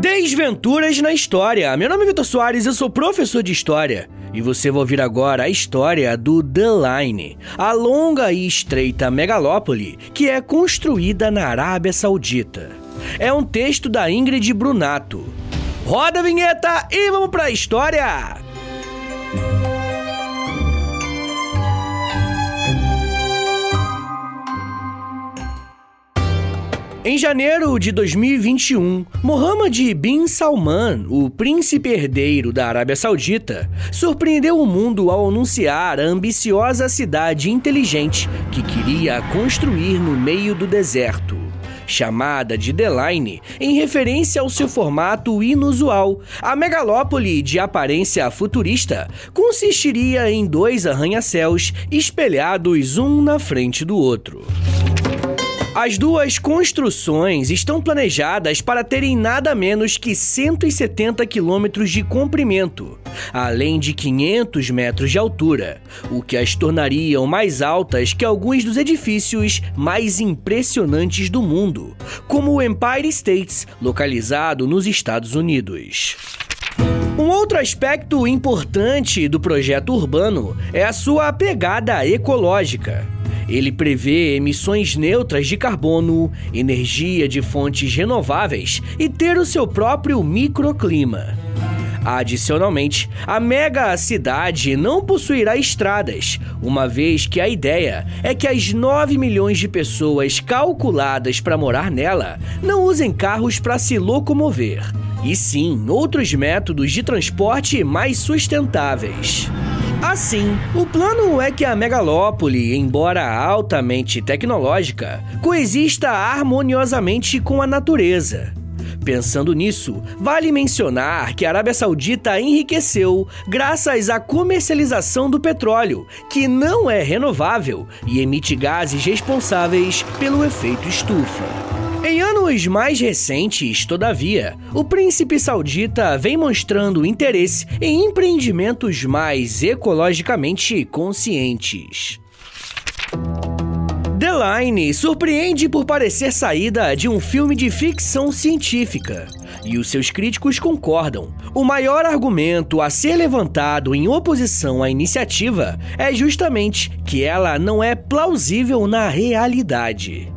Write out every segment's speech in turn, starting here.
Desventuras na História. Meu nome é Vitor Soares, eu sou professor de História. E você vai ouvir agora a história do The Line, a longa e estreita megalópole que é construída na Arábia Saudita. É um texto da Ingrid Brunato. Roda a vinheta e vamos para a história! Em janeiro de 2021, Mohammed bin Salman, o príncipe herdeiro da Arábia Saudita, surpreendeu o mundo ao anunciar a ambiciosa cidade inteligente que queria construir no meio do deserto. Chamada de The Line, em referência ao seu formato inusual, a megalópole de aparência futurista consistiria em dois arranha-céus espelhados um na frente do outro. As duas construções estão planejadas para terem nada menos que 170 quilômetros de comprimento, além de 500 metros de altura, o que as tornariam mais altas que alguns dos edifícios mais impressionantes do mundo, como o Empire State, localizado nos Estados Unidos. Um outro aspecto importante do projeto urbano é a sua pegada ecológica. Ele prevê emissões neutras de carbono, energia de fontes renováveis e ter o seu próprio microclima. Adicionalmente, a mega cidade não possuirá estradas, uma vez que a ideia é que as 9 milhões de pessoas calculadas para morar nela não usem carros para se locomover, e sim outros métodos de transporte mais sustentáveis. Assim, o plano é que a megalópole, embora altamente tecnológica, coexista harmoniosamente com a natureza. Pensando nisso, vale mencionar que a Arábia Saudita enriqueceu graças à comercialização do petróleo, que não é renovável e emite gases responsáveis pelo efeito estufa. Em anos mais recentes, todavia, o príncipe saudita vem mostrando interesse em empreendimentos mais ecologicamente conscientes. The Line surpreende por parecer saída de um filme de ficção científica. E os seus críticos concordam. O maior argumento a ser levantado em oposição à iniciativa é justamente que ela não é plausível na realidade.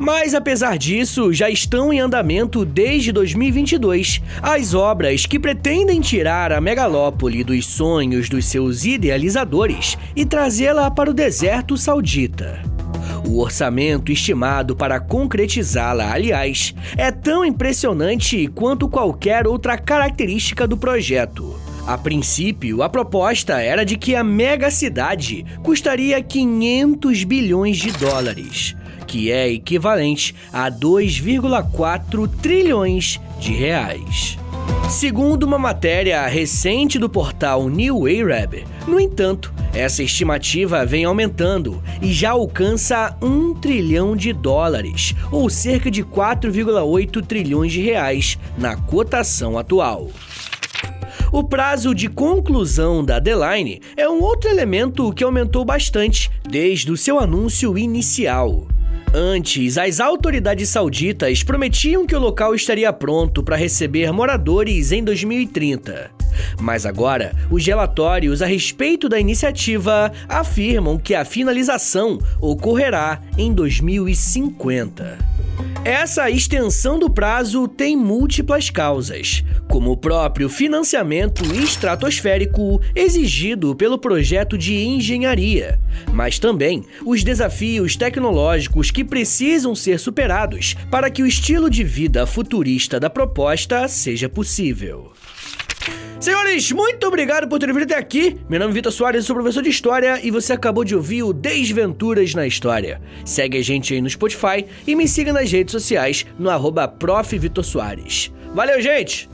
Mas apesar disso, já estão em andamento desde 2022 as obras que pretendem tirar a megalópole dos sonhos dos seus idealizadores e trazê-la para o deserto saudita. O orçamento estimado para concretizá-la, aliás, é tão impressionante quanto qualquer outra característica do projeto. A princípio, a proposta era de que a mega cidade custaria 500 bilhões de dólares, que é equivalente a 2,4 trilhões de reais. Segundo uma matéria recente do portal New Arab, no entanto, essa estimativa vem aumentando e já alcança 1 trilhão de dólares, ou cerca de 4,8 trilhões de reais na cotação atual. O prazo de conclusão da deadline é um outro elemento que aumentou bastante desde o seu anúncio inicial. Antes, as autoridades sauditas prometiam que o local estaria pronto para receber moradores em 2030. Mas agora, os relatórios a respeito da iniciativa afirmam que a finalização ocorrerá em 2050. Essa extensão do prazo tem múltiplas causas, como o próprio financiamento estratosférico exigido pelo projeto de engenharia, mas também os desafios tecnológicos que precisam ser superados para que o estilo de vida futurista da proposta seja possível. Senhores, muito obrigado por terem vindo até aqui. Meu nome é Vitor Soares, sou professor de História e você acabou de ouvir o Desventuras na História. Segue a gente aí no Spotify e me siga nas redes sociais no arroba Valeu, gente!